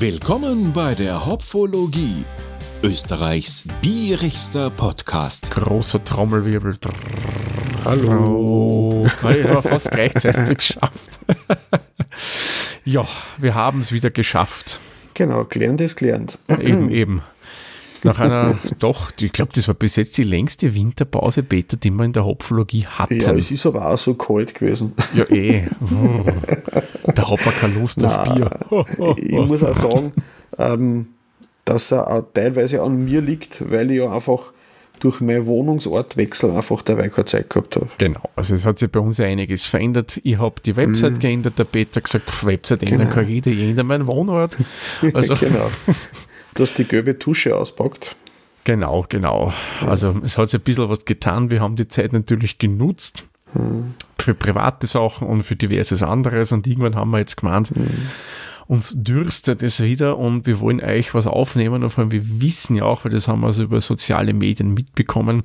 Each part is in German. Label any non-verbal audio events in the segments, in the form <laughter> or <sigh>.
Willkommen bei der Hopfologie, Österreichs bierigster Podcast. Großer Trommelwirbel. Hallo. Ich habe fast gleichzeitig geschafft. <laughs> ja, wir haben es wieder geschafft. Genau, gelernt ist gelernt. Eben, eben. Nach einer, doch, ich glaube, das war bis jetzt die längste Winterpause, Peter, die wir in der Hopfologie hatten. Ja, es ist aber auch so kalt gewesen. Ja, eh. Da hat man keine Lust auf Bier. ich muss auch sagen, ähm, dass er auch teilweise an mir liegt, weil ich ja einfach durch meinen Wohnungsortwechsel einfach dabei keine Zeit gehabt habe. Genau, also es hat sich bei uns einiges verändert. Ich habe die Website Mhm. geändert, der Peter hat gesagt, pff, Website ändern Genau. kann jeder, ich ändere meinen Wohnort. <laughs> Also, genau. Du hast die gelbe Tusche auspackt. Genau, genau. Also es hat sich ein bisschen was getan. Wir haben die Zeit natürlich genutzt für private Sachen und für diverses anderes und irgendwann haben wir jetzt gemeint, uns dürstet es wieder und wir wollen euch was aufnehmen und vor allem wir wissen ja auch, weil das haben wir also über soziale Medien mitbekommen,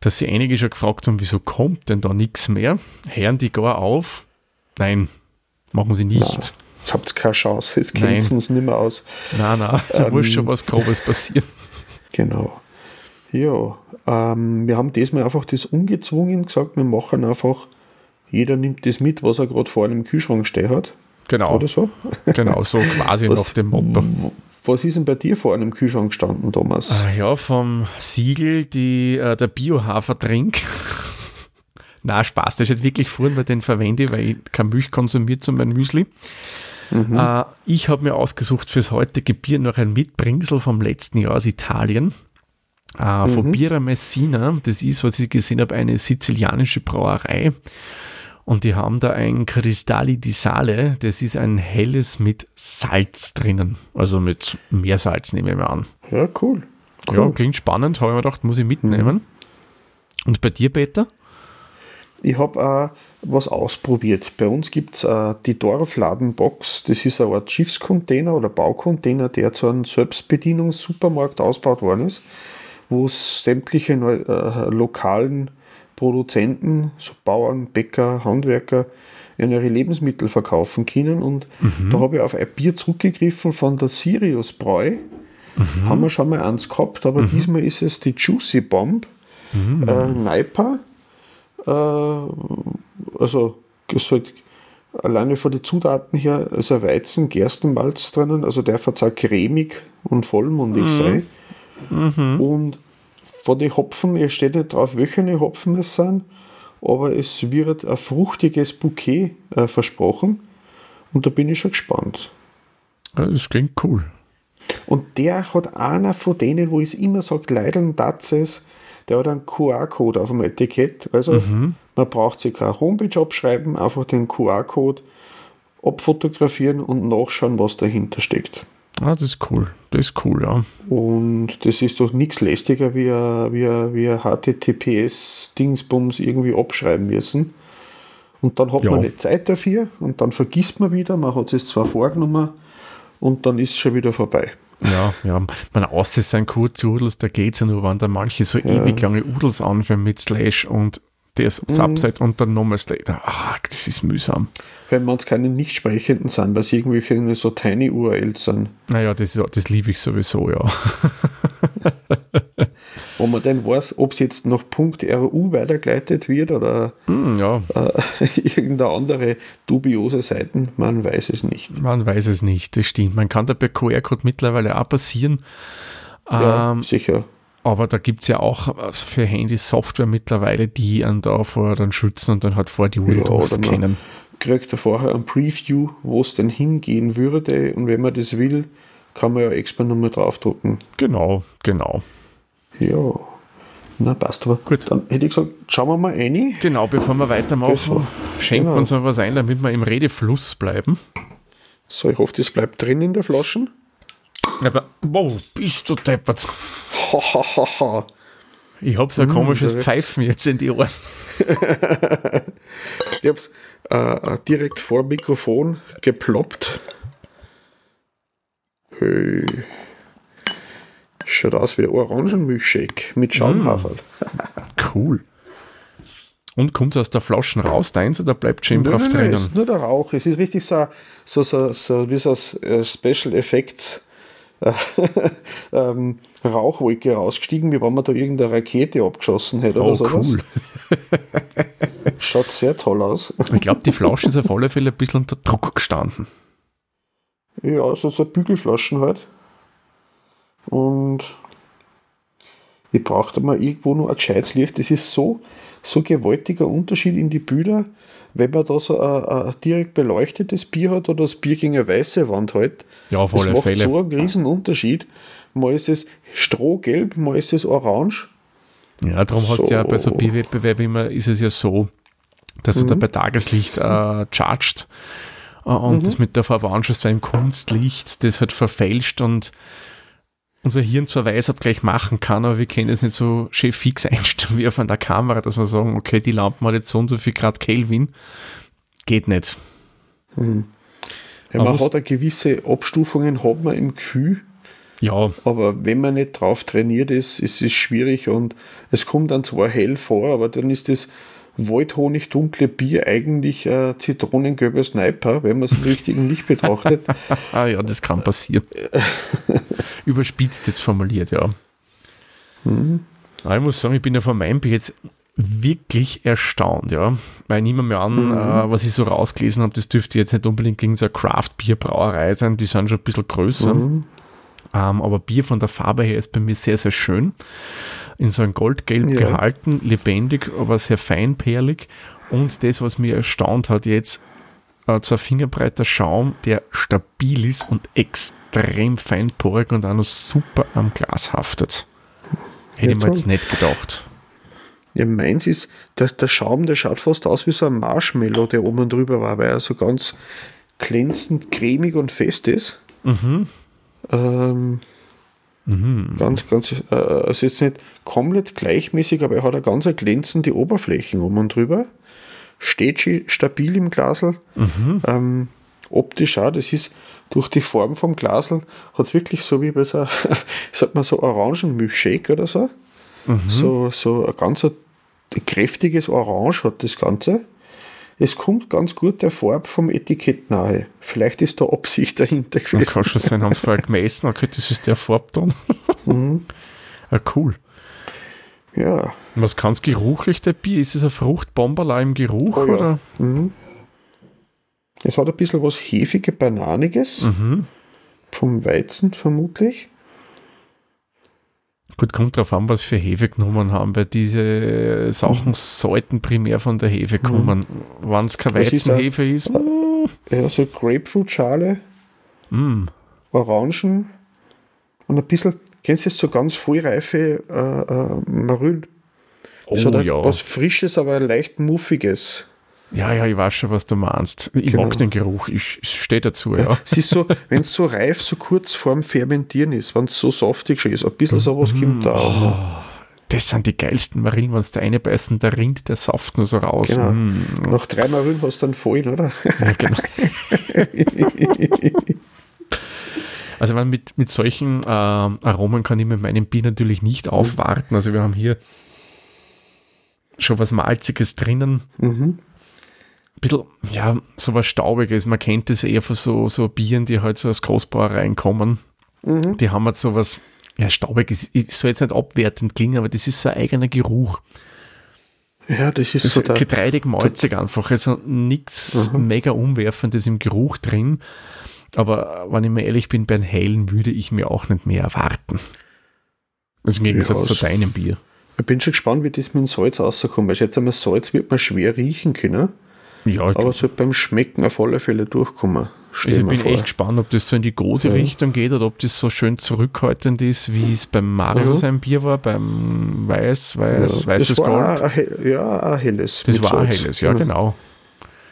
dass sie einige schon gefragt haben, wieso kommt denn da nichts mehr? Hören die gar auf? Nein, machen sie nicht. Ihr habt keine Chance, es kennt uns nicht mehr aus. Nein, nein, da muss schon was Grobes passieren. Genau. Ja, ähm, wir haben diesmal einfach das ungezwungen gesagt, wir machen einfach, jeder nimmt das mit, was er gerade vor einem Kühlschrank stehen hat. Genau, Oder so? genau, so quasi <laughs> Was- nach dem Motto. Was ist denn bei dir vor einem Kühlschrank gestanden, Thomas? Ah Ja, vom Siegel die, äh, der Biohafertrink. <laughs> Na, Spaß, das ist halt wirklich vorhin, weil den verwende, weil ich keine Milch konsumiert zu meinem Müsli. Äh, ich habe mir ausgesucht fürs heutige Bier noch ein Mitbringsel vom letzten Jahr aus Italien. Äh, Von Bira Messina. Das ist, was ich gesehen habe, eine sizilianische Brauerei. Und die haben da ein Cristalli di Sale. Das ist ein helles mit Salz drinnen. Also mit Meersalz, nehme ich mal an. Ja, cool. Ja, cool. klingt spannend, habe ich mir gedacht, muss ich mitnehmen. Und bei dir, Peter? Ich habe auch was ausprobiert. Bei uns gibt es äh, die Dorfladenbox. Das ist eine Art Schiffscontainer oder Baucontainer, der zu einem Selbstbedienungssupermarkt ausgebaut worden ist, wo es sämtliche äh, lokalen Produzenten, so Bauern, Bäcker, Handwerker, ihre Lebensmittel verkaufen können. Und da habe ich auf ein Bier zurückgegriffen von der Sirius Bräu. Haben wir schon mal eins gehabt, aber diesmal ist es die Juicy Bomb. Äh, Naipa. Äh, also ist halt alleine von den Zutaten her, also Weizen, Gerstenmalz drinnen, also der auch cremig und vollmundig sein. Und von den Hopfen, es steht nicht drauf, welche Hopfen es sind, aber es wird ein fruchtiges Bouquet äh, versprochen. Und da bin ich schon gespannt. Das klingt cool. Und der hat einer von denen, wo ich immer sage, Leideln Datzes, der hat einen QR-Code auf dem Etikett. Also man braucht sich keine Homepage abschreiben, einfach den QR-Code abfotografieren und nachschauen, was dahinter steckt. Ah, das ist cool. Das ist cool, ja. Und das ist doch nichts lästiger, wie ein, wie ein, wie ein HTTPS-Dingsbums irgendwie abschreiben müssen. Und dann hat Ja. man nicht Zeit dafür und dann vergisst man wieder, man hat es zwar vorgenommen und dann ist es schon wieder vorbei. Ja, ja. Man außer es sind kurze Udels, da geht es ja nur, wenn da manche so ewig lange Udels anfangen mit Slash und das Subset und dann nochmal Slash. Ah, das ist mühsam. Wenn man es keine nicht sprechenden sind, weil es irgendwelche so tiny URLs sind. Naja, das, ist- das liebe ich sowieso, ja. <laughs> Wo man dann weiß, ob es jetzt nach .ru weitergeleitet wird oder Hm, ja, äh, <laughs> irgendeine andere dubiose Seiten, man weiß es nicht. man weiß es nicht, das stimmt. Man kann da bei QR-Code mittlerweile auch passieren. Ja, Ähm, sicher. Aber da gibt es ja auch äh, für Handys Software mittlerweile, die einen davor dann schützen und dann halt vor die URL Ja, durchscannen. kriegt er vorher ein Preview, wo es denn hingehen würde und wenn man das will, kann man ja extra nochmal draufdrucken. Genau, genau. Ja, na passt aber. Gut. Dann hätte ich gesagt, schauen wir mal rein. Genau, bevor wir weitermachen, schenken wir Genau. uns mal was ein, damit wir im Redefluss bleiben. So, ich hoffe, das bleibt drin in der Flasche. Aber, wow, bist du deppert. Hahaha. Ich habe so ein komisches da wird's- Pfeifen jetzt in die Ohren. <laughs> Ich habe es äh, direkt vor dem Mikrofon geploppt. Hey. Schaut aus wie Orangenmilchshake mit Schaumhaferl. Cool. Und kommt es aus der Flasche raus, deins, oder bleibt schön drauf nein, drinnen? Nein, ist nur der Rauch. Es ist richtig so, so, so, so wie so ein Special Effects äh, <laughs> ähm, Rauchwolke rausgestiegen, wie wenn man da irgendeine Rakete abgeschossen hätte oh, oder sowas. cool. <laughs> Schaut sehr toll aus. Ich glaube, die Flasche ist auf alle Fälle ein bisschen unter Druck gestanden. Ja, so, so Bügelflaschen halt. Und ich brauchte mal irgendwo noch ein gescheites Licht. Das ist so, so gewaltiger Unterschied in die Bilder, wenn man da so ein, ein direkt beleuchtetes Bier hat oder das Bier gegen eine weiße Wand halt. Ja, auf das alle macht Fälle. so einen riesen Unterschied. Mal ist es strohgelb, mal ist es orange. Ja, darum hast du ja bei so So. Bierwettbewerben immer, ist es ja so, dass du da bei Tageslicht äh, charged äh, und das mit der Farbe anschaust, weil im Kunstlicht das halt verfälscht und unser Hirn zwar weiß, ob gleich machen kann, aber wir können es nicht so schön fix <laughs> einstellen wie auf einer Kamera, dass wir sagen, okay, die Lampe hat jetzt so und so viel Grad Kelvin. Geht nicht. Ja, Man man hat eine gewisse Abstufungen, hat man im Gefühl, Ja, aber wenn man nicht drauf trainiert ist, ist es schwierig und es kommt dann zwar hell vor, aber dann ist das Waldhonig dunkle Bier eigentlich äh, zitronengelber Sniper, wenn man es im richtigen Licht betrachtet. <laughs> ah, ja, das kann passieren. <laughs> Überspitzt jetzt formuliert, ja. Aber ich muss sagen, ich bin ja von meinem Bier jetzt wirklich erstaunt, ja. Weil ich nehme mir an, äh, was ich so rausgelesen habe, das dürfte jetzt nicht unbedingt gegen so eine Craft-Bier-Brauerei sein, die sind schon ein bisschen größer. Ähm, aber Bier von der Farbe her ist bei mir sehr, sehr schön. In so ein Goldgelb Ja. gehalten, lebendig, aber sehr feinperlig. Und das, was mir erstaunt hat, jetzt äh, ein fingerbreiter Schaum, der stabil ist und extrem feinporig und auch noch super am Glas haftet. Hätte ich mir jetzt nicht gedacht. Ja, meins ist, der, der Schaum, der schaut fast aus wie so ein Marshmallow, der oben drüber war, weil er so ganz glänzend, cremig und fest ist. Ähm, Ganz, ganz, äh, also jetzt nicht komplett gleichmäßig, aber er hat eine ganz glänzende Oberflächen oben drüber. Steht schi- stabil im Glasel. Ähm, optisch auch, das ist durch die Form vom Glasel, hat es wirklich so wie bei so, <laughs> sagt man so Orangenmilchshake oder so. So, so ein ganz kräftiges Orange hat das Ganze. Es kommt ganz gut der Farbe vom Etikett nahe. Vielleicht ist da Absicht dahinter Das gewesen. kann schon sein, haben sie vorher <laughs> gemessen, okay, das ist der Farbton. Mhm. <laughs> ah, cool. Ja, Und was kann es geruchlich, der Bier? Ist es ein Fruchtbomberla im Geruch? Oh ja. oder? es hat ein bisschen was hefige, bananiges. Mhm. Vom Weizen vermutlich. Gut, kommt drauf an, was für Hefe genommen haben, weil diese Sachen Mhm. sollten primär von der Hefe kommen. Wenn es keine Es ist Weizenhefe ist, mm, Ja, so Grapefruit-Schale, mm, Orangen und ein bisschen, kennst du das so ganz vollreife äh, äh, Marül? oh hat ein- ja. was Frisches, aber leicht Muffiges. Ja, ja, ich weiß schon, was du meinst. Ich Genau. mag den Geruch, ich, ich stehe dazu, ja. Es ist so, wenn es so reif, so kurz vorm Fermentieren ist, wenn es so saftig schon ist, ein bisschen sowas Mhm. kommt da auch noch. Das sind die geilsten Marillen, wenn es der eine beißen, da rinnt der Saft nur so raus. Genau. Mm, Nach drei Marül hast du dann vollen, oder? ja, genau. <laughs> Also wenn mit, mit solchen ähm, Aromen kann ich mit meinem Bier natürlich nicht aufwarten. Also wir haben hier schon was Malziges drinnen. Mhm. Bisschen, ja, so was Staubiges. Man kennt das eher von so, so Bieren, die halt so aus Großbrauereien kommen. Mhm. Die haben halt so was, ja, Staubiges. Ich soll jetzt nicht abwertend klingen, aber das ist so ein eigener Geruch. Ja, das ist Das so der, getreidig malzig einfach. Also nichts mega umwerfendes im Geruch drin. Aber wenn ich mir ehrlich bin, bei einem hellen würde ich mir auch nicht mehr erwarten. Also im Gegensatz Ja, zu deinem Bier. ich bin schon gespannt, wie das mit dem Salz rauskommt. Weil ich schätze mal, Salz wird man schwer riechen können, Ja, aber es wird beim Schmecken auf alle Fälle durchkommen. Also ich bin vor. echt gespannt, ob das so in die große Ja. Richtung geht oder ob das so schön zurückhaltend ist, wie es beim Mario Mhm. sein Bier war, beim Weiß, Weiß, ja, Weißes das war Gold. ein ja, ein helles. Das war ein helles, ja, Mhm. genau.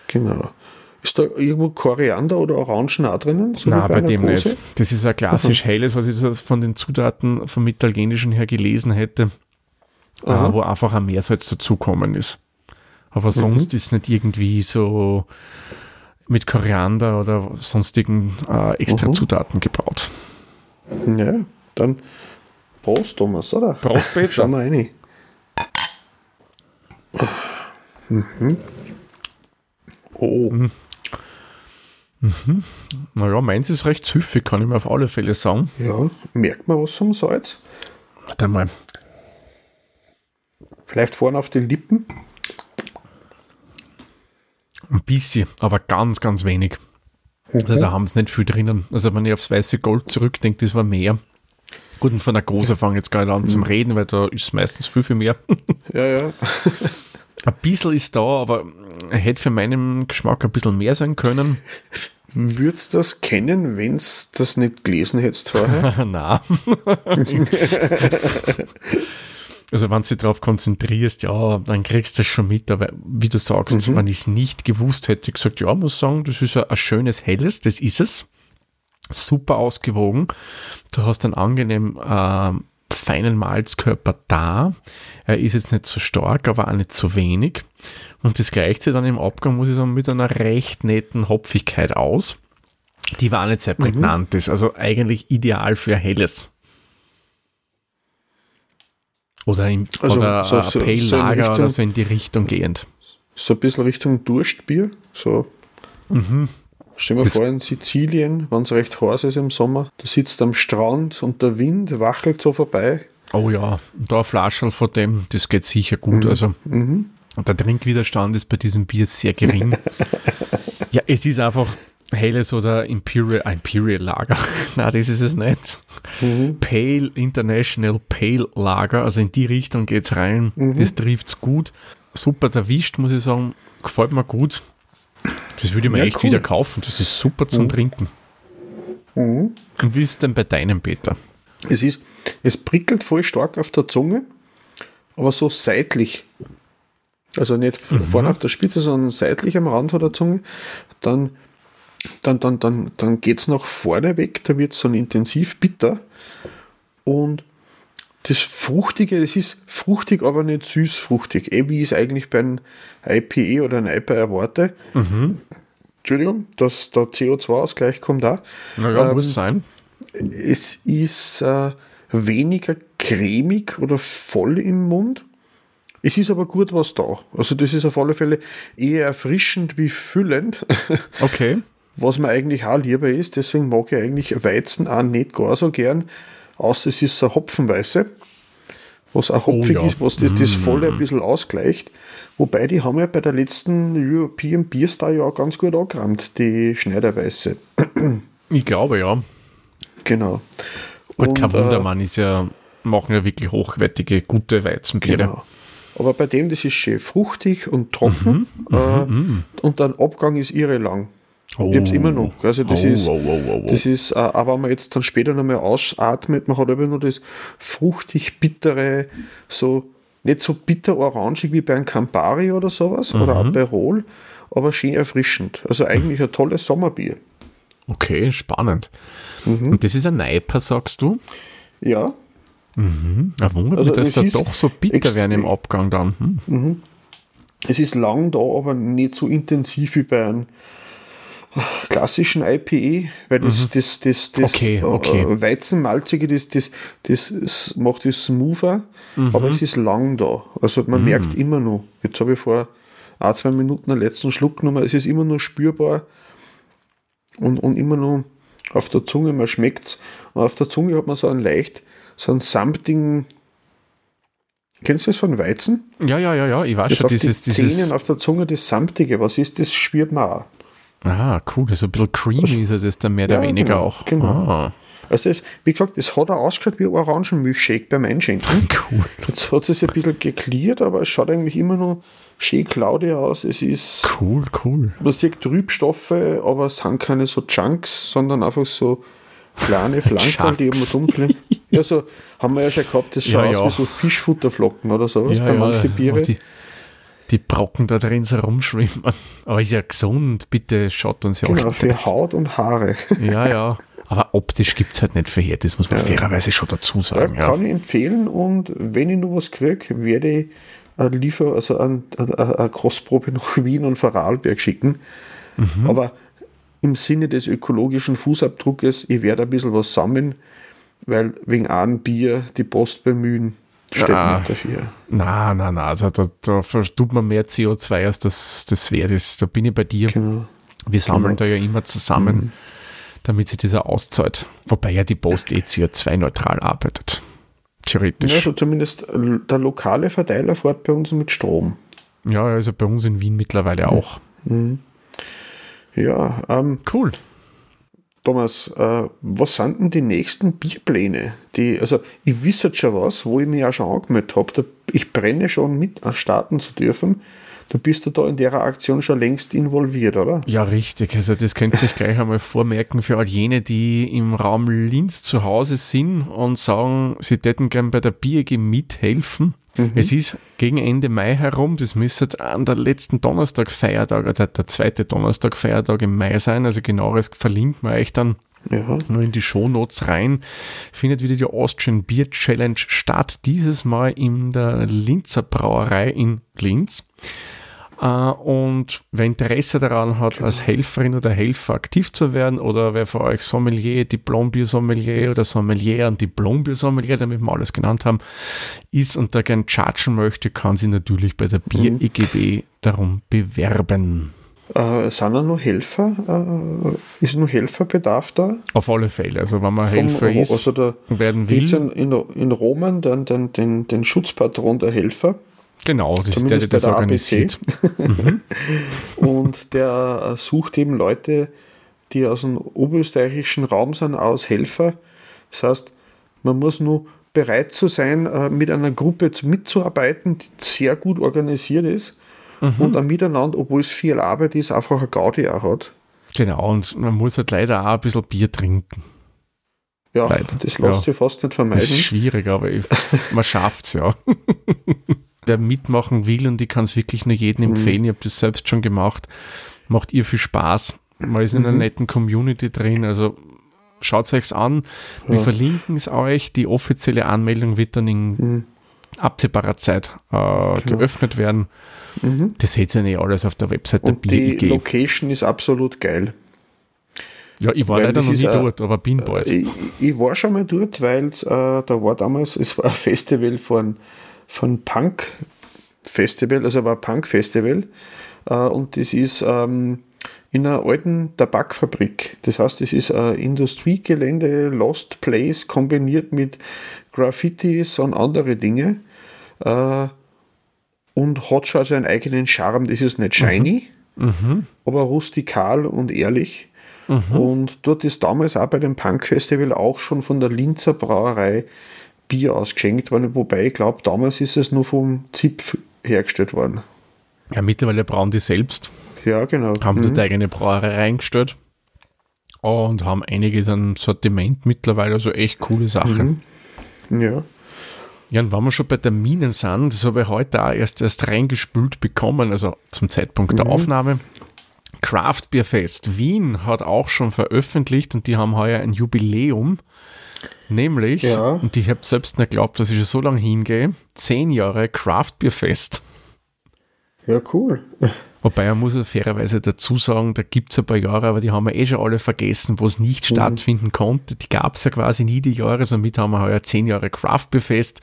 Genau. Ist da irgendwo Koriander oder Orangen auch drinnen? So Nein, bei einer dem Gose? nicht. Das ist ein klassisch helles, was ich so von den Zutaten vom Italienischen her gelesen hätte, Aha. wo einfach ein Meersalz dazukommen ist. Aber sonst ist nicht irgendwie so mit Koriander oder sonstigen äh, extra Mhm. Zutaten gebraut. Ja, dann Prost, Thomas, oder? Prost, Peter. Schau mal rein. Oh, Naja, meins ist recht süffig, kann ich mir auf alle Fälle sagen. ja, merkt man was vom Salz? Warte mal. Vielleicht vorne auf den Lippen? Ein bisschen, aber ganz, ganz wenig. Also da haben sie nicht viel drinnen. Also wenn ich aufs weiße Gold zurückdenke, das war mehr. Gut, und von der Große fange jetzt gar nicht an zum Reden, weil da ist meistens viel, viel mehr. <laughs> Ja, ja. <laughs> Ein bisschen ist da, aber hätte für meinen Geschmack ein bisschen mehr sein können. Würdest du das kennen, wenn du das nicht gelesen hättest vorher? <laughs> Na. Also wenn du dich darauf konzentrierst, ja, dann kriegst du das schon mit. Aber wie du sagst, wenn ich es nicht gewusst hätte, ich gesagt, ja, muss sagen, das ist ein, ein schönes Helles, das ist es. Super ausgewogen. Du hast einen angenehm ähm, feinen Malzkörper da. Er ist jetzt nicht so stark, aber auch nicht so wenig. Und das gleicht sich dann im Abgang, muss ich sagen, mit einer recht netten Hopfigkeit aus, die war nicht sehr prägnant ist. Also eigentlich ideal für Helles. Oder, im, Also oder so- so- Pale so Lager Richtung- oder so in die Richtung gehend. So ein bisschen Richtung Durstbier. So. Stell dir vor, in Sizilien, wenn es recht heiß ist im Sommer, du sitzt am Strand und der Wind wachelt so vorbei. Oh ja, da ein Flascherl von dem, das geht sicher gut. Also der Trinkwiderstand ist bei diesem Bier sehr gering. <laughs> ja, es ist einfach helles oder Imperial, Imperial Lager. <laughs> Nein, das ist es nicht. Pale International Pale Lager, also in die Richtung geht's rein. Das trifft's gut. Super erwischt, muss ich sagen. Gefällt mir gut. Das würde ich mir Ja, echt cool. wieder kaufen. Das ist super zum Trinken. Und wie ist es denn bei deinem Peter? Es ist, es prickelt voll stark auf der Zunge, aber so seitlich. Also nicht vorne auf der Spitze, sondern seitlich am Rand von der Zunge. Dann, dann, dann, dann, dann geht es nach vorne weg, da wird es dann intensiv bitter. Und das Fruchtige, es ist fruchtig, aber nicht süß-fruchtig. Eh, wie ich es eigentlich bei einem IPE oder einem IPA erwarte. Entschuldigung, dass der CO2-Ausgleich kommt da. Naja, Ähm, muss sein. Es ist äh, weniger cremig oder voll im Mund. Es ist aber gut was da. Also das ist auf alle Fälle eher erfrischend wie füllend, Okay. <laughs> was mir eigentlich auch lieber ist. Deswegen mag ich eigentlich Weizen auch nicht gar so gern, außer es ist so Hopfenweiße, was auch hopfig ja. ist, was das, das volle ein bisschen ausgleicht. Wobei die haben ja bei der letzten European Beer Star ja auch ganz gut angerammt, die Schneiderweiße. <clears throat> Ich glaube ja. Genau. Gut, kein Und, äh, Wunder, man ist ja, machen ja wirklich hochwertige, gute Weizenbiere. Genau. Aber bei dem, das ist schön fruchtig und trocken. Mhm, äh, und der Abgang ist irre lang. Oh. Ich hab's immer noch. Also das Oh, ist, oh, das ist, äh, aber wenn man jetzt dann später nochmal ausatmet, man hat aber nur das fruchtig bittere, so nicht so bitter orangig wie bei einem Campari oder sowas oder Mhm. auch bei Roll, aber schön erfrischend. Also eigentlich ein tolles Sommerbier. Okay, spannend. Mhm. Und das ist ein Neiper, sagst du? Ja, Ja, wundert Also mich, dass es da doch so bitter werden im Abgang dann. Hm? es ist lang da, aber nicht so intensiv wie bei einem klassischen IPE, weil das, das, das, das Mhm. Okay, äh, okay. Weizenmalzige, das, das, das macht es smoother, Mhm. aber es ist lang da. Also man merkt immer noch, jetzt habe ich vor ein, zwei Minuten den letzten Schluck genommen, es ist immer noch spürbar und, und immer noch auf der Zunge, man schmeckt es. Auf der Zunge hat man so einen leicht, so einen samtigen, kennst du das von Weizen? Ja, ja, ja, ja, ich weiß Das schon, dieses, die dieses, Zähnen auf der Zunge, das Samtige, was ist, das spürt man auch. Ah, cool, so ein bisschen creamy ist er das dann mehr oder Ja, weniger genau, auch. genau. Ah, Also das, wie gesagt, das hat auch ausgeschaut wie Orangenmilchshake beim Einschenken. <laughs> cool, Jetzt hat es ein bisschen geklärt, aber es schaut eigentlich immer noch schön cloudy aus. Es ist, cool, cool. man sieht Trübstoffe, aber es sind keine so Chunks, sondern einfach so kleine <laughs> Flanken, die immer dunkle. Ja, so haben wir ja schon gehabt, das schaut Ja, aus ja. wie so Fischfutterflocken oder sowas Ja, bei manchen Biere. Die, die Brocken da drin so rumschwimmen. <laughs> Aber ist ja gesund, bitte schaut uns ja Genau, auch für Haut und Haare. <laughs> Ja, ja. Aber optisch gibt es halt nicht viel her, das muss man fairerweise schon dazu Ja, sagen. Ja, kann ich empfehlen und wenn ich noch was kriege, werde ich ein Liefer, also ein, ein, eine Kostprobe nach Wien und Vorarlberg schicken. Mhm. Aber im Sinne des ökologischen Fußabdruckes, ich werde ein bisschen was sammeln, weil wegen einem Bier die Post bemühen, Ah. dafür. Na, na, na, also da, da tut man mehr CO2, als das, das wert ist. Da bin ich bei dir. Genau. Wir sammeln Genau. da ja immer zusammen, damit sich dieser auszahlt. Wobei ja die Post eh CO2-neutral arbeitet. Theoretisch. Ja, also zumindest äh, der lokale Verteiler fährt bei uns mit Strom. Ja, also bei uns in Wien mittlerweile auch. Ja, ähm, Cool. Thomas, äh, was sind denn die nächsten Bierpläne? Die, also ich wisse jetzt schon was, wo ich mich auch schon angemeldet habe. Ich brenne schon mit äh, starten zu dürfen. Du bist du da in der Aktion schon längst involviert, oder? Ja, richtig. Also das könnt ihr euch gleich einmal vormerken für all jene, die im Raum Linz zu Hause sind und sagen, sie täten gern bei der BIG mithelfen. Es ist gegen Ende Mai herum, das müsste an der letzten Donnerstag-Feiertag, oder der zweite Donnerstag-Feiertag im Mai sein, also genaueres verlinken wir euch dann Ja. nur in die Shownotes rein, findet wieder die Austrian Beer Challenge statt. Dieses Mal in der Linzer Brauerei in Linz. Äh, Und wer Interesse daran hat, als Helferin oder Helfer aktiv zu werden, oder wer von euch Sommelier, Diplombier-Sommelier oder Sommelier und Diplombier-Sommelier, damit wir alles genannt haben, ist und da gern chargen möchte, kann sich natürlich bei der Bier-EGB darum bewerben. Äh, sind da noch Helfer? Äh, ist noch Helferbedarf da? Auf alle Fälle. Also wenn man Vom- Helfer ist, also werden will, in, in, in Roman den, den, den, den Schutzpatron der Helfer. Genau, das ist der, der das der organisiert. <laughs> Und der äh, sucht eben Leute, die aus dem oberösterreichischen Raum sind, aus Helfer. Das heißt, man muss nur bereit zu sein, äh, mit einer Gruppe zu- mitzuarbeiten, die sehr gut organisiert ist und ein Miteinander, obwohl es viel Arbeit ist, einfach eine Gaudi auch hat. Genau, und man muss halt leider auch ein bisschen Bier trinken. Ja, Leider, das lässt ja. sich fast nicht Das ist vermeiden. schwierig, aber man schafft es ja. <laughs> Wer mitmachen will, und ich kann es wirklich nur jedem empfehlen, ich habe das selbst schon gemacht, macht ihr viel Spaß. Man ist in einer netten Community drin, also schaut es euch an. Wir Ja. verlinken es euch. Die offizielle Anmeldung wird dann in Mhm. absehbarer Zeit äh, geöffnet werden. Mhm. Das seht ihr nicht alles auf der Website der Und die BIG. Location ist absolut geil. Ja, ich war weil leider noch nie ein- dort, aber bin bald. Ich, ich war schon mal dort, weil äh, da war damals, <laughs> es war ein Festival von, von Punk Festival, also war Punk Festival äh, und das ist ähm, in einer alten Tabakfabrik. Das heißt, es ist ein Industriegelände, Lost Place kombiniert mit Graffitis und andere Dinge äh, und hat schon seinen eigenen Charme. Das ist nicht shiny, aber rustikal und ehrlich. Und dort ist damals auch bei dem Punk-Festival auch schon von der Linzer Brauerei Bier ausgeschenkt worden, wobei ich glaube, damals ist es nur vom Zipf hergestellt worden. Ja, mittlerweile brauen die selbst, Ja, genau. haben Mhm. dort eigene Brauerei reingestellt und haben einiges an Sortiment mittlerweile, also echt coole Sachen. Ja. Ja, und wenn wir schon bei Terminen sind, das habe ich heute auch erst, erst reingespült bekommen, also zum Zeitpunkt der Aufnahme. Craft Beer Fest Wien hat auch schon veröffentlicht und die haben heuer ein Jubiläum. Nämlich, Ja. und ich habe selbst nicht geglaubt, dass ich schon so lange hingehe, zehn Jahre Craft Beer Fest. ja, cool. Wobei man muss ja fairerweise dazu sagen, da gibt es ein paar Jahre, aber die haben wir eh schon alle vergessen, wo es nicht stattfinden konnte. Die gab es ja quasi nie die Jahre, somit haben wir heuer zehn Jahre Craft Beer Fest.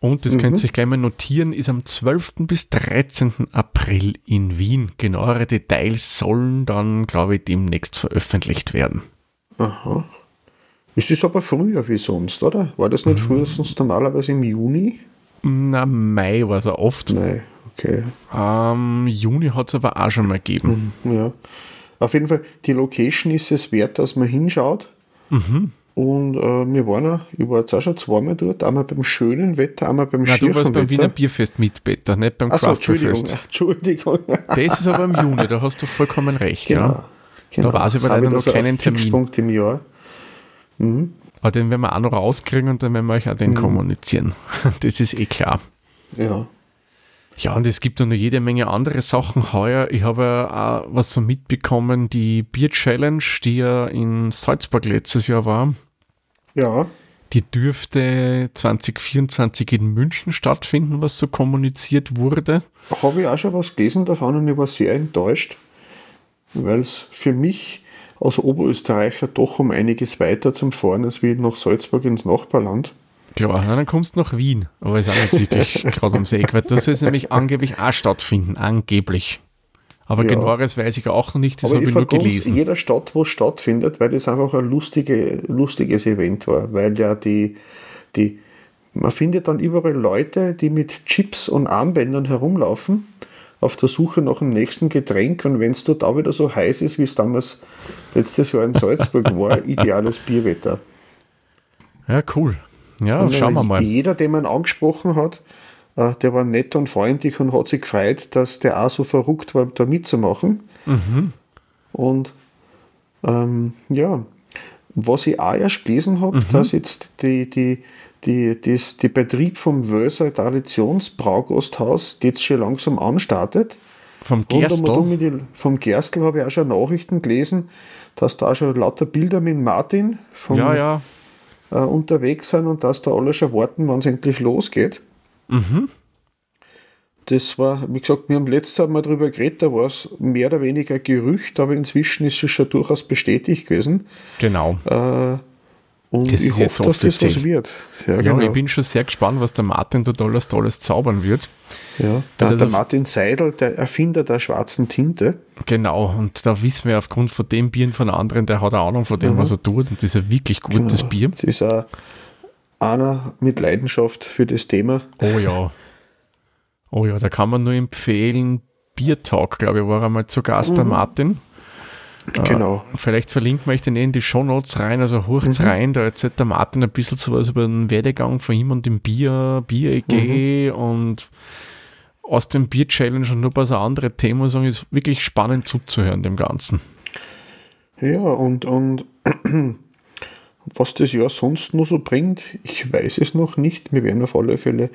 Und das könnt ihr euch gleich mal notieren, ist am 12. bis 13. April in Wien. Genauere Details sollen dann, glaube ich, demnächst veröffentlicht werden. Aha. Ist das aber früher wie sonst, oder? War das nicht früher sonst normalerweise im Juni? Na, Mai war es ja oft. Nein, okay. Ähm, Juni hat es aber auch schon mal gegeben. Ja. Auf jeden Fall, die Location ist es wert, dass man hinschaut. Mhm. Und äh, wir waren ja, ich war jetzt auch schon zweimal dort, einmal beim schönen Wetter, einmal beim Na, du warst beim Wiener Wetter. Bierfest mit, Peter, nicht beim Craft Entschuldigung, Fest. <laughs> Entschuldigung. Das ist aber im Juni, da hast du vollkommen recht, ja. Genau. Da weiß ich aber Das habe leider noch keinen einen Termin. Fixpunkt im Jahr. Aber den werden wir auch noch rauskriegen und dann werden wir euch auch Mhm. den kommunizieren. <laughs> Das ist eh klar. Ja. Ja, und es gibt noch jede Menge andere Sachen heuer. Ich habe ja auch was so mitbekommen, die Bier Challenge, die ja in Salzburg letztes Jahr war, Ja. die dürfte 2024 in München stattfinden, was so kommuniziert wurde. Habe ich auch schon was gelesen davon und ich war sehr enttäuscht, weil es für mich als Oberösterreicher doch um einiges weiter zum Fahren ist wie nach Salzburg ins Nachbarland. Klar, dann kommst du nach Wien, aber ist auch nicht wirklich <laughs> gerade ums Eck, weil das soll nämlich angeblich auch stattfinden, angeblich. Aber Ja. genaueres weiß ich auch noch nicht, das habe ich ich nur gelesen. jeder Stadt, wo es stattfindet, weil das einfach ein lustige, lustiges Event war, weil ja die, die, man findet dann überall Leute, die mit Chips und Armbändern herumlaufen, auf der Suche nach dem nächsten Getränk und wenn es dort auch wieder so heiß ist, wie es damals letztes Jahr in Salzburg war, <laughs> ideales Bierwetter. Ja, cool. Ja, Und, schauen wir mal. Jeder, den man angesprochen hat, äh, der war nett und freundlich und hat sich gefreut, dass der auch so verrückt war, da mitzumachen. Mhm. Und ähm, ja, was ich auch erst gelesen habe, Mhm. dass jetzt die, die, die, das, die Betrieb vom Wölser Traditionsbraugasthaus jetzt schon langsam anstartet. Vom Gerstl. die, vom Gerstl habe ich auch schon Nachrichten gelesen, dass da schon lauter Bilder mit Martin vom, Ja, ja. Äh, unterwegs sind und dass da alle schon warten, wann es endlich losgeht. Mhm. Das war, wie gesagt, wir haben letztes Mal darüber geredet, da war es mehr oder weniger Gerücht, aber inzwischen ist es schon durchaus bestätigt gewesen. Genau. Äh, und Das ich hoffe, dass das was wird. Ja, Ja, genau. ich bin schon sehr gespannt, was der Martin da alles Tolles zaubern wird. ja. Der, der Martin Seidel, der Erfinder der schwarzen Tinte, Genau, und da wissen wir aufgrund von dem Bieren von anderen, der hat eine Ahnung von dem, was er tut. Und das ist ein wirklich gutes Genau. Bier. das ist auch einer mit Leidenschaft für das Thema. Oh ja. Oh ja, da kann man nur empfehlen. Biertalk, glaube ich, war einmal zu Gast, Mhm. der Martin. Genau. Vielleicht verlinken wir euch den eh in die Shownotes rein, also hurcht's Mhm. rein, da erzählt der Martin ein bisschen sowas über den Werdegang von ihm und dem Bier, Bier-EG Mhm. und aus dem Bier-Challenge und nur ein paar so andere Themen, sagen, ist wirklich spannend zuzuhören, dem Ganzen. Ja, und, und <clears throat> was das Jahr sonst noch so bringt, ich weiß es noch nicht. Wir werden auf alle Fälle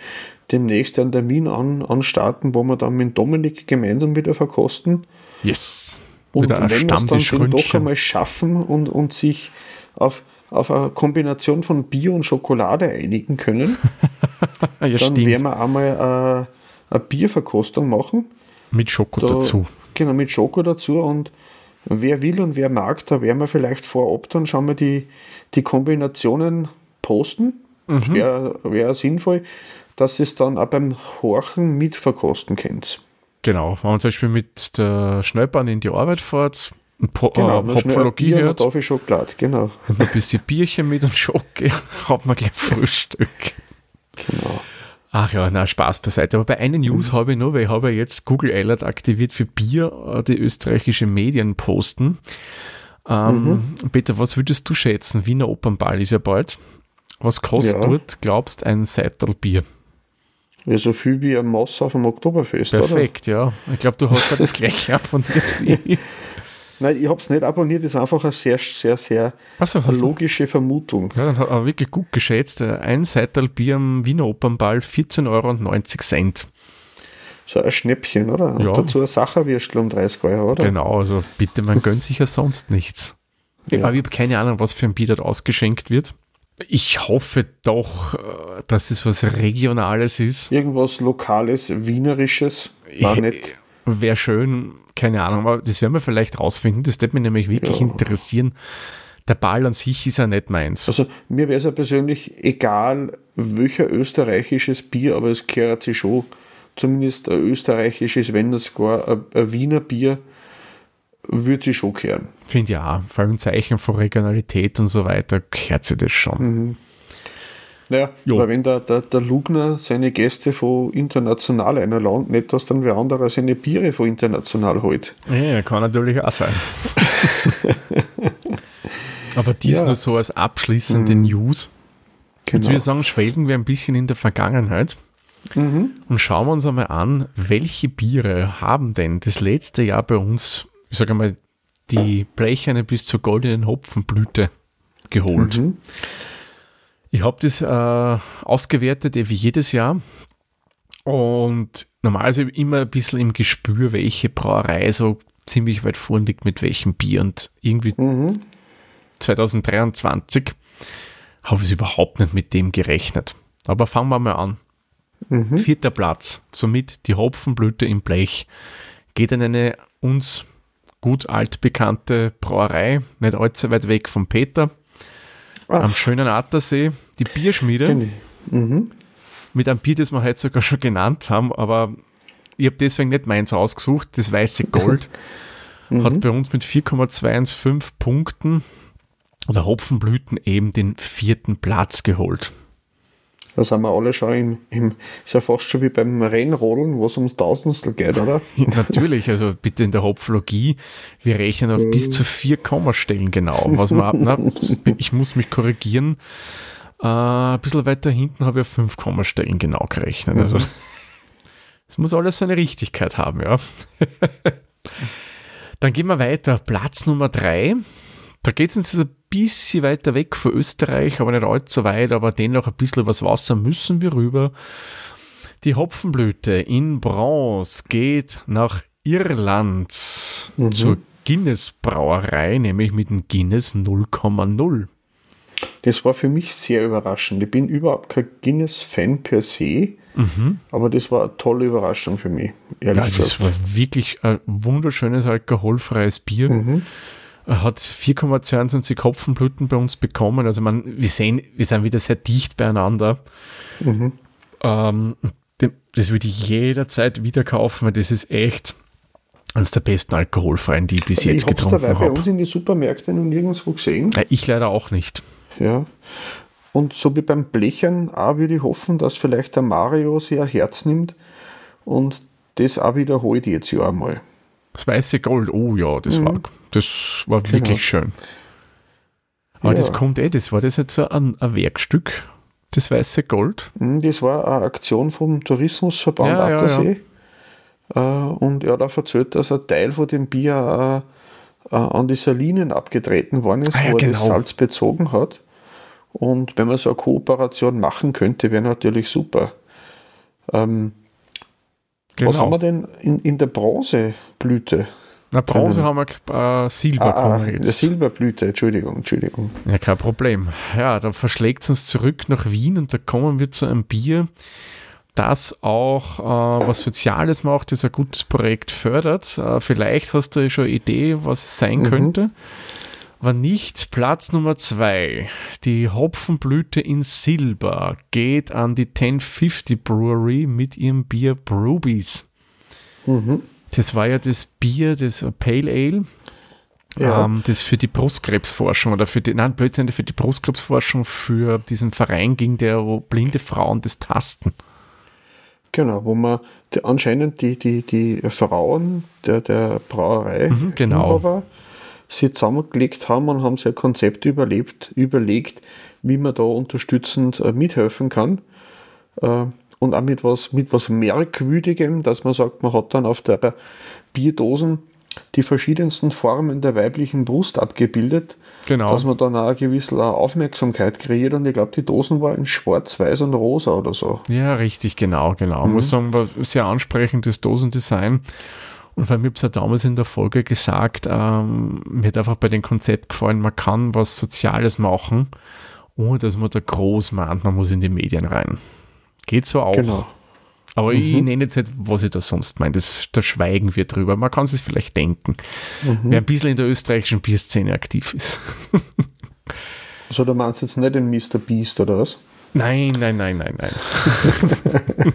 demnächst einen Termin an, anstarten, wo wir dann mit Dominik gemeinsam wieder verkosten. Yes! Und Wieder wenn wir es dann doch einmal schaffen und, und sich auf, auf eine Kombination von Bier und Schokolade einigen können, <laughs> Ja, dann stimmt. werden wir einmal äh, eine Bierverkostung machen. Mit Schoko Da- dazu. Genau, mit Schoko dazu. Und wer will und wer mag, da werden wir vielleicht vorab dann schauen wir die, die Kombinationen posten. Mhm. Wäre wär sinnvoll, dass es dann auch beim Horchen mitverkosten könnt. Genau, wenn man zum Beispiel mit der Schnellbahn in die Arbeit fährt, ein po Genau, äh, Hopfologie Bier hört, Schokolade, genau. und <laughs> ein bisschen Bierchen mit und Schoki, <laughs> hat man gleich Frühstück. genau. Ach ja, na Spaß beiseite. Aber bei einer News habe ich noch, weil ich habe ja jetzt Google Alert aktiviert für Bier, äh, die österreichische Medien posten. Ähm, Peter, was würdest du schätzen? Wiener Opernball ist ja bald. Was kostet Ja. dort, glaubst ein Seitalbier? Ja, so viel wie ein Moss auf dem Oktoberfest, oder? Perfekt, ja. Ich glaube, du hast ja das gleiche <laughs> abonniert wie ich. Nein, ich habe es nicht abonniert, das war einfach eine sehr, sehr, sehr eine logische Vermutung. Ja, dann hat er wirklich gut geschätzt. Ein Seital Bier am Wiener Opernball 14,90 Euro. So ein Schnäppchen, oder? Ja. Und dazu ein Sacherwürstel um 30 Euro, oder? Genau, also bitte, man gönnt sich ja sonst nichts. Ja. Aber ich habe keine Ahnung, was für ein Bier dort ausgeschenkt wird. Ich hoffe doch, äh, dass es was Regionales ist. Irgendwas Lokales, Wienerisches, war nicht. Wäre schön, keine Ahnung, aber das werden wir vielleicht rausfinden. Das wird mich nämlich wirklich Ja. interessieren. Der Ball an sich ist ja nicht meins. Also mir wäre es ja persönlich egal, welcher österreichisches Bier, aber es gehört sich schon, zumindest ein österreichisches, wenn das gar ein, ein Wiener Bier, würde sich schon kehren. Finde ja, vor allem ein Zeichen von Regionalität und so weiter, gehört sich das schon. Naja, Jo. aber wenn der, der, der Lugner seine Gäste von international einlernt, nicht, dass dann wer anderer seine Biere von international holt. Ja, kann natürlich auch sein. <laughs> Aber dies Ja. nur so als abschließende News. Jetzt Genau. würde ich sagen, schwelgen wir ein bisschen in der Vergangenheit und schauen wir uns einmal an, welche Biere haben denn das letzte Jahr bei uns, ich sage mal, die Blecherne bis zur goldenen Hopfenblüte geholt. Ich habe das äh, ausgewertet, eh wie jedes Jahr. Und normalerweise immer ein bisschen im Gespür, welche Brauerei so ziemlich weit vorn liegt mit welchem Bier. Und irgendwie 2023 habe ich überhaupt nicht mit dem gerechnet. Aber fangen wir mal an. Vierter Platz, somit die Hopfenblüte im Blech, geht an eine uns gut altbekannte Brauerei, nicht allzu weit weg von Peter. Ach. am schönen Attersee, die Bierschmiede. Mhm. Mit einem Bier, das wir heute sogar schon genannt haben, aber ich habe deswegen nicht meins ausgesucht, das weiße Gold. <laughs> mhm. Hat bei uns mit 4,215 Punkten oder Hopfenblüten eben den vierten Platz geholt. Da sind wir alle schon im, im ist ja fast schon wie beim Rennrodeln, wo es ums Tausendstel geht, oder? <laughs> Natürlich, also bitte in der Hopflogie, wir rechnen auf bis zu vier Kommastellen genau. Was man, na, ich muss mich korrigieren, äh, ein bisschen weiter hinten habe ich auf fünf Kommastellen genau gerechnet. Also <laughs> es muss alles seine Richtigkeit haben, ja. <laughs> Dann gehen wir weiter. Platz Nummer drei. Da geht es ein bisschen weiter weg von Österreich, aber nicht allzu weit, aber dennoch ein bisschen übers Wasser müssen wir rüber. Die Hopfenblüte in Bronze geht nach Irland mhm. zur Guinness Brauerei, nämlich mit dem Guinness 0,0. Das war für mich sehr überraschend. Ich bin überhaupt kein Guinness-Fan per se, mhm. aber das war eine tolle Überraschung für mich. ja, das gesagt. war wirklich ein wunderschönes alkoholfreies Bier. Mhm hat 4,22 Hopfenblüten bei uns bekommen. Also man, wir sehen, wir sind wieder sehr dicht beieinander. Mhm. Ähm, das würde ich jederzeit wieder kaufen, weil das ist echt eines der besten alkoholfreien, die ich bis jetzt ich getrunken habe. Ich habe bei uns in die Supermärkte noch nirgendwo gesehen. Ich leider auch nicht. Ja. Und so wie beim Blechern auch würde ich hoffen, dass vielleicht der Mario sich ein Herz nimmt und das auch wiederholt jetzt ja einmal. Das weiße Gold, oh ja, das mhm. war, das war genau. wirklich schön. Aber ja. das kommt eh, das war das jetzt so ein, ein Werkstück, das weiße Gold? Mhm, das war eine Aktion vom Tourismusverband ja, Attersee. Ja, ja. Äh, und er hat auch erzählt, dass ein Teil von dem Bier äh, äh, an die Salinen abgetreten worden ist, ah, ja, wo er genau. das Salz bezogen hat. Und wenn man so eine Kooperation machen könnte, wäre natürlich super. Ähm, Genau. Was haben wir denn in, in der Bronzeblüte? Na, Bronze haben wir äh, Silber ah, ah jetzt. Silberblüte, Entschuldigung, Entschuldigung. Ja, kein Problem. Ja, da verschlägt es uns zurück nach Wien und da kommen wir zu einem Bier, das auch äh, was Soziales macht, das ein gutes Projekt fördert. Äh, vielleicht hast du schon eine Idee, was es sein mhm. könnte war nicht Platz Nummer zwei. Die Hopfenblüte in Silber geht an die 1050 Brewery mit ihrem Bier Brewbies. Mhm. Das war ja das Bier, das Pale Ale, ja. ähm, das für die Brustkrebsforschung oder für die, nein, Blödsinn, für die Brustkrebsforschung für diesen Verein ging, der wo blinde Frauen das tasten. Genau, wo man die, anscheinend die, die, die Frauen der, der Brauerei mhm, genau. war, sie zusammengelegt haben und haben sich ein Konzept überlebt, überlegt, wie man da unterstützend äh, mithelfen kann. Äh, und auch mit was, mit was Merkwürdigem, dass man sagt, man hat dann auf der Bierdosen die verschiedensten Formen der weiblichen Brust abgebildet, genau. dass man dann auch eine gewisse Aufmerksamkeit kreiert und ich glaube, die Dosen waren in schwarz, weiß und rosa oder so. Ja, richtig, genau, genau. Mhm. Ich muss sagen, war sehr ansprechendes Dosendesign und weil mir es ja damals in der Folge gesagt, ähm, mir hat einfach bei dem Konzept gefallen, man kann was Soziales machen, ohne dass man da groß meint, man muss in die Medien rein. Geht so auch. Genau. Aber mhm. ich nenne jetzt nicht, was ich da sonst meine. Das, da schweigen wir drüber. Man kann es vielleicht denken. Mhm. Wer ein bisschen in der österreichischen Bierszene aktiv ist. <laughs> also du meinst jetzt nicht den Mr. Beast oder was? Nein, nein, nein, nein, nein. <laughs>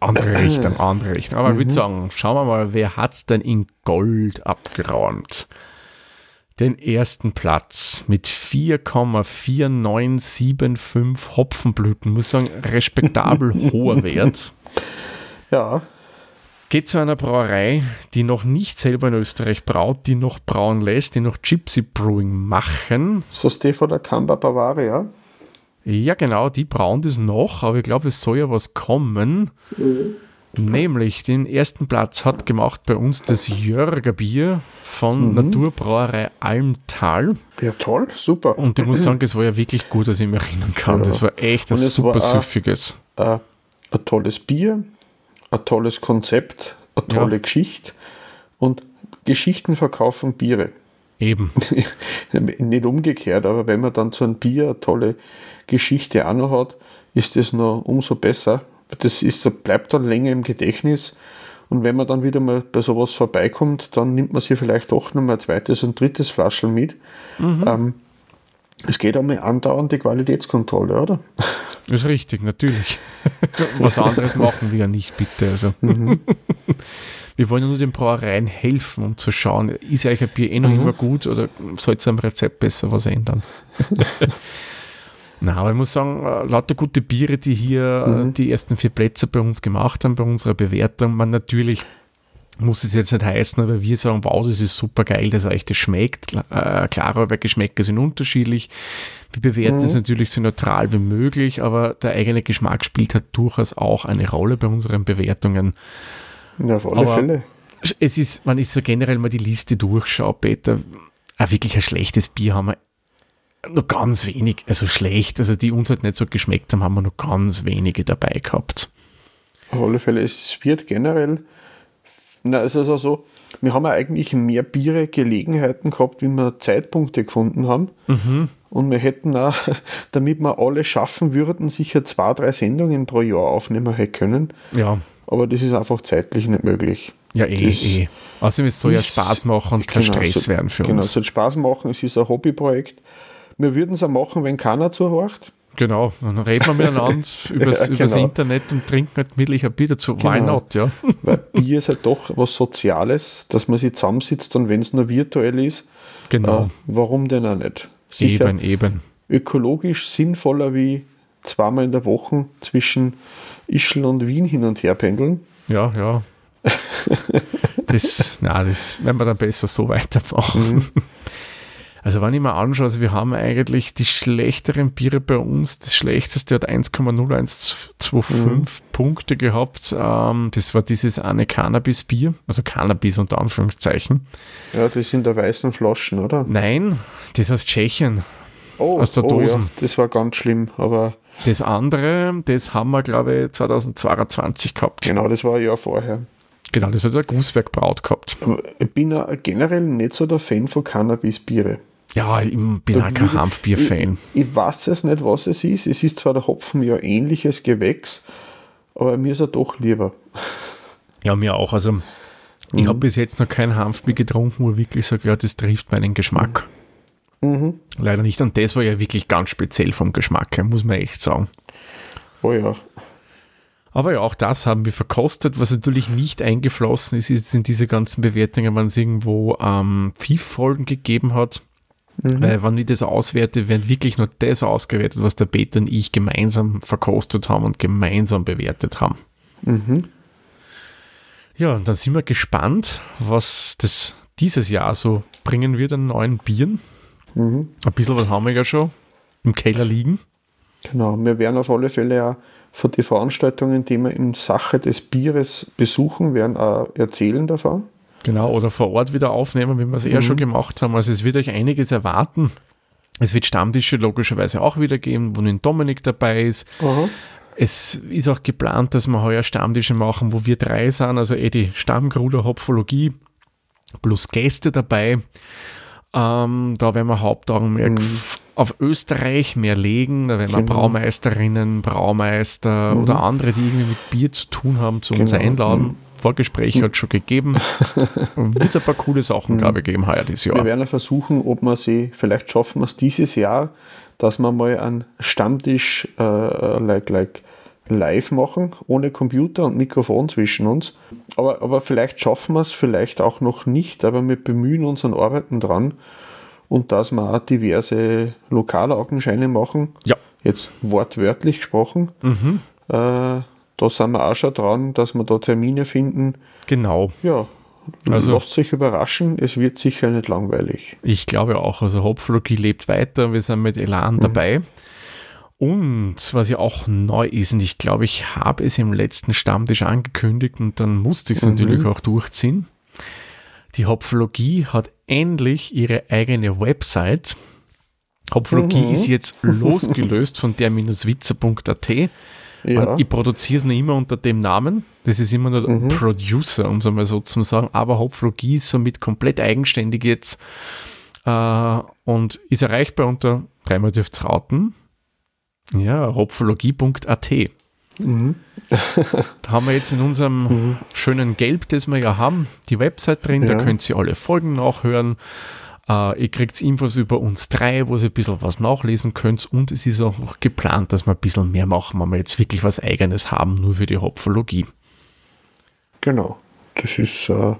andere Richtung, andere Richtung. Aber mhm. ich würde sagen, schauen wir mal, wer hat es denn in Gold abgeräumt? Den ersten Platz mit 4,4975 Hopfenblüten. Muss sagen, respektabel <laughs> hoher Wert. Ja. Geht zu einer Brauerei, die noch nicht selber in Österreich braut, die noch brauen lässt, die noch Gypsy Brewing machen. So Stefan der Kamba Bavaria. Ja, genau, die brauen das noch, aber ich glaube, es soll ja was kommen. Mhm. Nämlich den ersten Platz hat gemacht bei uns das Jörger Bier von mhm. Naturbrauerei Almtal. Ja, toll, super. Und ich muss sagen, es war ja wirklich gut, dass ich mich erinnern kann. Ja. Das war echt ein super süffiges. Ein, ein, tolles Bier, ein tolles Konzept, eine tolle ja. Geschichte und Geschichten verkaufen Biere. Eben. <laughs> Nicht umgekehrt, aber wenn man dann so ein Bier eine tolle Geschichte auch noch hat, ist das noch umso besser. Das ist, bleibt dann länger im Gedächtnis. Und wenn man dann wieder mal bei sowas vorbeikommt, dann nimmt man sich vielleicht doch noch mal ein zweites und drittes Flaschel mit. Mhm. Ähm, Es geht einmal andauernd die Qualitätskontrolle, oder? Das ist richtig, natürlich. Was anderes machen wir ja nicht, bitte. Also. Mhm. <laughs> Wir wollen nur den Brauereien helfen, um zu schauen, ist euch ein Bier eh noch mhm. immer gut oder soll es am Rezept besser was ändern? <laughs> Na, aber ich muss sagen, äh, lauter gute Biere, die hier äh, mhm. die ersten vier Plätze bei uns gemacht haben, bei unserer Bewertung. Man natürlich muss es jetzt nicht heißen, aber wir sagen, wow, das ist super geil, dass euch das schmeckt. Äh, klar, aber Geschmäcker sind unterschiedlich. Wir bewerten mhm. es natürlich so neutral wie möglich, aber der eigene Geschmack spielt halt durchaus auch eine Rolle bei unseren Bewertungen. Ja, auf alle aber Fälle. Es ist, wenn ich so generell mal die Liste durchschaue, Peter, ein wirklich ein schlechtes Bier haben wir nur ganz wenig, also schlecht, also die uns halt nicht so geschmeckt haben, haben wir nur ganz wenige dabei gehabt. Auf alle Fälle, es wird generell, na, es ist also so, wir haben ja eigentlich mehr Biere Gelegenheiten gehabt, wie wir Zeitpunkte gefunden haben. Mhm. Und wir hätten auch, <laughs> damit wir alle schaffen würden, sicher zwei, drei Sendungen pro Jahr aufnehmen hätten können. Ja. Aber das ist einfach zeitlich nicht möglich. Ja, eh, das eh. Außerdem es soll ja Spaß machen und kein genau, Stress so, werden für genau, uns. Genau, es soll Spaß machen, es ist ein Hobbyprojekt. Wir würden es auch machen, wenn keiner zuhört. Genau, dann reden wir miteinander <laughs> <laughs> übers, ja, genau. übers Internet und trinken halt mittig ein Bier dazu. Genau. Why not, ja? <laughs> Weil Bier ist halt doch was Soziales, dass man sich zusammensitzt und wenn es nur virtuell ist, genau. Äh, warum denn auch nicht? Sicher eben, eben. Ökologisch sinnvoller wie zweimal in der Woche zwischen Ischl und Wien hin und her pendeln. Ja, ja. das, na, das werden wir dann besser so weitermachen. Mhm. Also wenn ich mir anschaue, also wir haben eigentlich die schlechteren Biere bei uns, das schlechteste hat 1,0125 mhm. Punkte gehabt. Ähm, das war dieses eine Cannabis-Bier, also Cannabis unter Anführungszeichen. Ja, das sind der weißen Flaschen, oder? Nein, das aus Tschechien. Oh, aus der oh, Dose. Ja, das war ganz schlimm, aber. Das andere, das haben wir, glaube ich, 2022 gehabt. Genau, das war ein Jahr vorher. Genau, das hat der Gußwerk braut gehabt. Ich bin generell nicht so der Fan von Cannabis-Biere. Ja, ich bin auch kein Hanfbier-Fan. Ich, ich, weiß es nicht, was es ist. Es ist zwar der Hopfen ja ähnliches Gewächs, aber mir ist er doch lieber. Ja, mir auch. Also, mhm. ich habe bis jetzt noch kein Hanfbier getrunken, wo ich wirklich sage, ja, das trifft meinen Geschmack. Mhm. Leider nicht. Und das war ja wirklich ganz speziell vom Geschmack her, muss man echt sagen. Oh ja. Aber ja, auch das haben wir verkostet. Was natürlich nicht eingeflossen ist, ist in diese ganzen Bewertungen, wenn es irgendwo ähm, FIF-Folgen gegeben hat. Mhm. Weil wenn ich das auswerte, werden wirklich nur das ausgewertet, was der Peter und ich gemeinsam verkostet haben und gemeinsam bewertet haben. Mhm. Ja, und dann sind wir gespannt, was das dieses Jahr so bringen wird an neuen Bieren. Mhm. Ein bisschen was haben wir ja schon im Keller liegen. Genau, wir werden auf alle Fälle ja von den Veranstaltungen, die wir in Sache des Bieres besuchen, werden auch erzählen davon. Genau, oder vor Ort wieder aufnehmen, wie wir es mhm. eher schon gemacht haben. Also es wird euch einiges erwarten. Es wird Stammtische logischerweise auch wieder geben, wo nun Dominik dabei ist. Aha. Es ist auch geplant, dass wir heuer Stammtische machen, wo wir drei sind, also eh die Stammgruder Hopfologie plus Gäste dabei. Ähm, da werden wir Hauptaugenmerk mhm. auf Österreich mehr legen. Da werden wir genau. Braumeisterinnen, Braumeister mhm. oder andere, die irgendwie mit Bier zu tun haben, zu genau. uns einladen. Mhm. Vorgespräch hat schon gegeben. <laughs> Wird es ein paar coole Sachen, glaube ich, geben heuer dieses Jahr. Wir werden versuchen, ob wir sie, vielleicht schaffen wir es dieses Jahr, dass wir mal einen Stammtisch äh, like, like live machen, ohne Computer und Mikrofon zwischen uns. Aber, aber vielleicht schaffen wir es, vielleicht auch noch nicht, aber wir bemühen uns und arbeiten dran. Und dass wir auch diverse Lokalaugenscheine machen. Ja. Jetzt wortwörtlich gesprochen. Mhm. Äh, da sind wir auch schon dran, dass wir da Termine finden. Genau. Ja, also, lasst sich überraschen, es wird sicher nicht langweilig. Ich glaube auch, also Hopflogie lebt weiter, wir sind mit Elan mhm. dabei. Und was ja auch neu ist, und ich glaube, ich habe es im letzten Stammtisch angekündigt und dann musste ich es mhm. natürlich auch durchziehen. Die Hopflogie hat endlich ihre eigene Website. Hopflogie mhm. ist jetzt <laughs> losgelöst von der-witzer.at ja. Ich produziere es nicht immer unter dem Namen. Das ist immer nur mhm. Producer, um es einmal so zu sagen. Aber Hopflogie ist somit komplett eigenständig jetzt äh, und ist erreichbar unter, dreimal dürft ihr raten, ja, hopfologie.at. Mhm. da haben wir jetzt in unserem mhm. schönen Gelb, das wir ja haben, die Website drin, ja. da könnt ihr alle Folgen nachhören. Äh, ihr kriegt Infos über uns drei, wo ihr ein bisschen was nachlesen könnt und es ist auch noch geplant, dass wir ein bisschen mehr machen, wenn wir jetzt wirklich was Eigenes haben, nur für die Hopfologie. Genau. Das ist äh,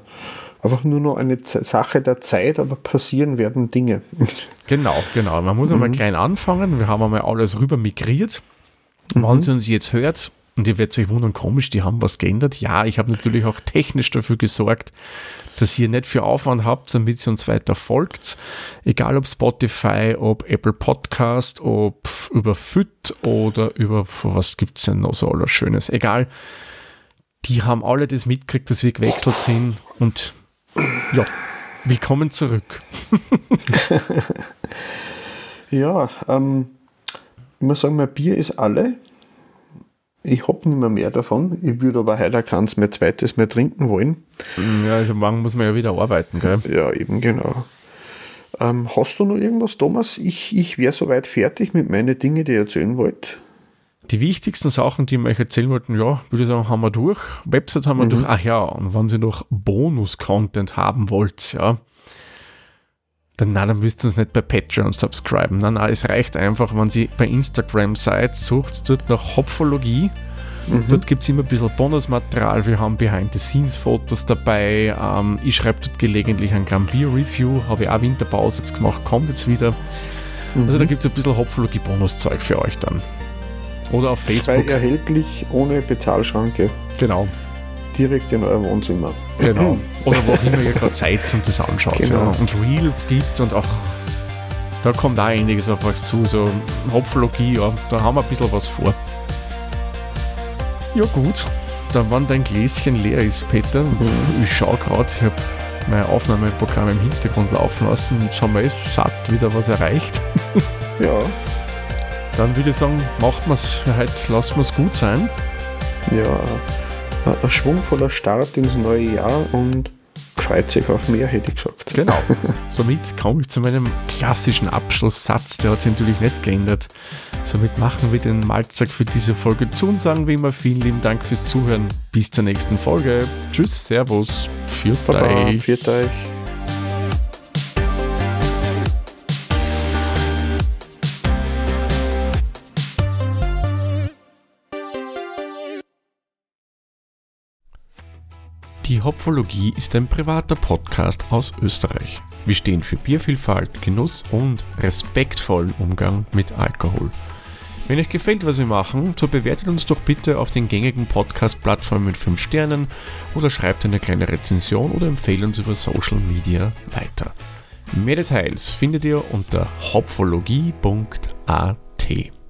einfach nur noch eine Z Sache der Zeit, aber passieren werden Dinge. <laughs> Genau, genau. Man muss mhm. einmal klein anfangen. Wir haben einmal alles rüber migriert. Mhm. Wenn sie uns jetzt hört, und ihr werdet euch wundern, komisch, die haben was geändert. Ja, ich habe natürlich auch technisch dafür gesorgt, dass ihr nicht für Aufwand habt, damit ihr uns weiter folgt. Egal ob Spotify, ob Apple Podcast, ob über FIT oder über, was gibt es denn noch so alles Schönes. Egal, die haben alle das mitgekriegt, dass wir gewechselt sind und ja, willkommen zurück. <laughs> ja, ähm, ich muss sagen, mein Bier ist alle. Ich habe nicht mehr, mehr davon. Ich würde aber heute keins mehr zweites mehr trinken wollen. Ja, also morgen muss man ja wieder arbeiten, gell? Ja, eben genau. Ähm, hast du noch irgendwas, Thomas? Ich, ich wäre soweit fertig mit meinen Dingen, die ich erzählen wollte. Die wichtigsten Sachen, die wir euch erzählen wollten, ja, würde ich sagen, haben wir durch. Website haben wir mhm. durch. Ach ja, und wenn ihr noch Bonus-Content haben wollt, ja, dann, na, dann müsst ihr uns nicht bei Patreon subscriben. Nein, nein, es reicht einfach, wenn Sie bei Instagram seid, sucht dort nach Hopfologie. Mhm. Dort gibt es immer ein bisschen Bonusmaterial. Wir haben Behind-the-Scenes-Fotos dabei. Ähm, ich schreibe dort gelegentlich ein kleines Bier-Review. Habe ich auch Winterpause jetzt gemacht, kommt jetzt wieder. Mhm. Also da gibt es ein bisschen Hopfologie-Bonuszeug für euch dann. Oder auf Facebook. Zwei erhältlich ohne Bezahlschranke. Genau. Direkt in euer Wohnzimmer. Genau. Oder wo auch immer ihr gerade <laughs> seid und das anschaut. Genau. Ja. Und Reels gibt und auch da kommt auch einiges auf euch zu. So Hopflogie, ja, da haben wir ein bisschen was vor. Ja gut, dann wann dein Gläschen leer ist, Peter, mhm. ich schaue gerade, ich habe mein Aufnahmeprogramm im Hintergrund laufen lassen. Haben wir echt satt wieder was erreicht. ja. Dann würde ich sagen, macht wir es heute, lassen wir es gut sein. Ja, ein schwungvoller Start ins neue Jahr und freut sich auf mehr, hätte ich gesagt. Genau. <laughs> Somit komme ich zu meinem klassischen Abschlusssatz, der hat sich natürlich nicht geändert. Somit machen wir den Malzack für diese Folge zu und sagen wie immer vielen lieben Dank fürs Zuhören. Bis zur nächsten Folge. Tschüss, Servus, führt euch. Führt euch. Die Hopfologie ist ein privater Podcast aus Österreich. Wir stehen für Biervielfalt, Genuss und respektvollen Umgang mit Alkohol. Wenn euch gefällt, was wir machen, so bewertet uns doch bitte auf den gängigen Podcast-Plattformen mit 5 Sternen oder schreibt eine kleine Rezension oder empfehlt uns über Social Media weiter. Mehr Details findet ihr unter hopfologie.at.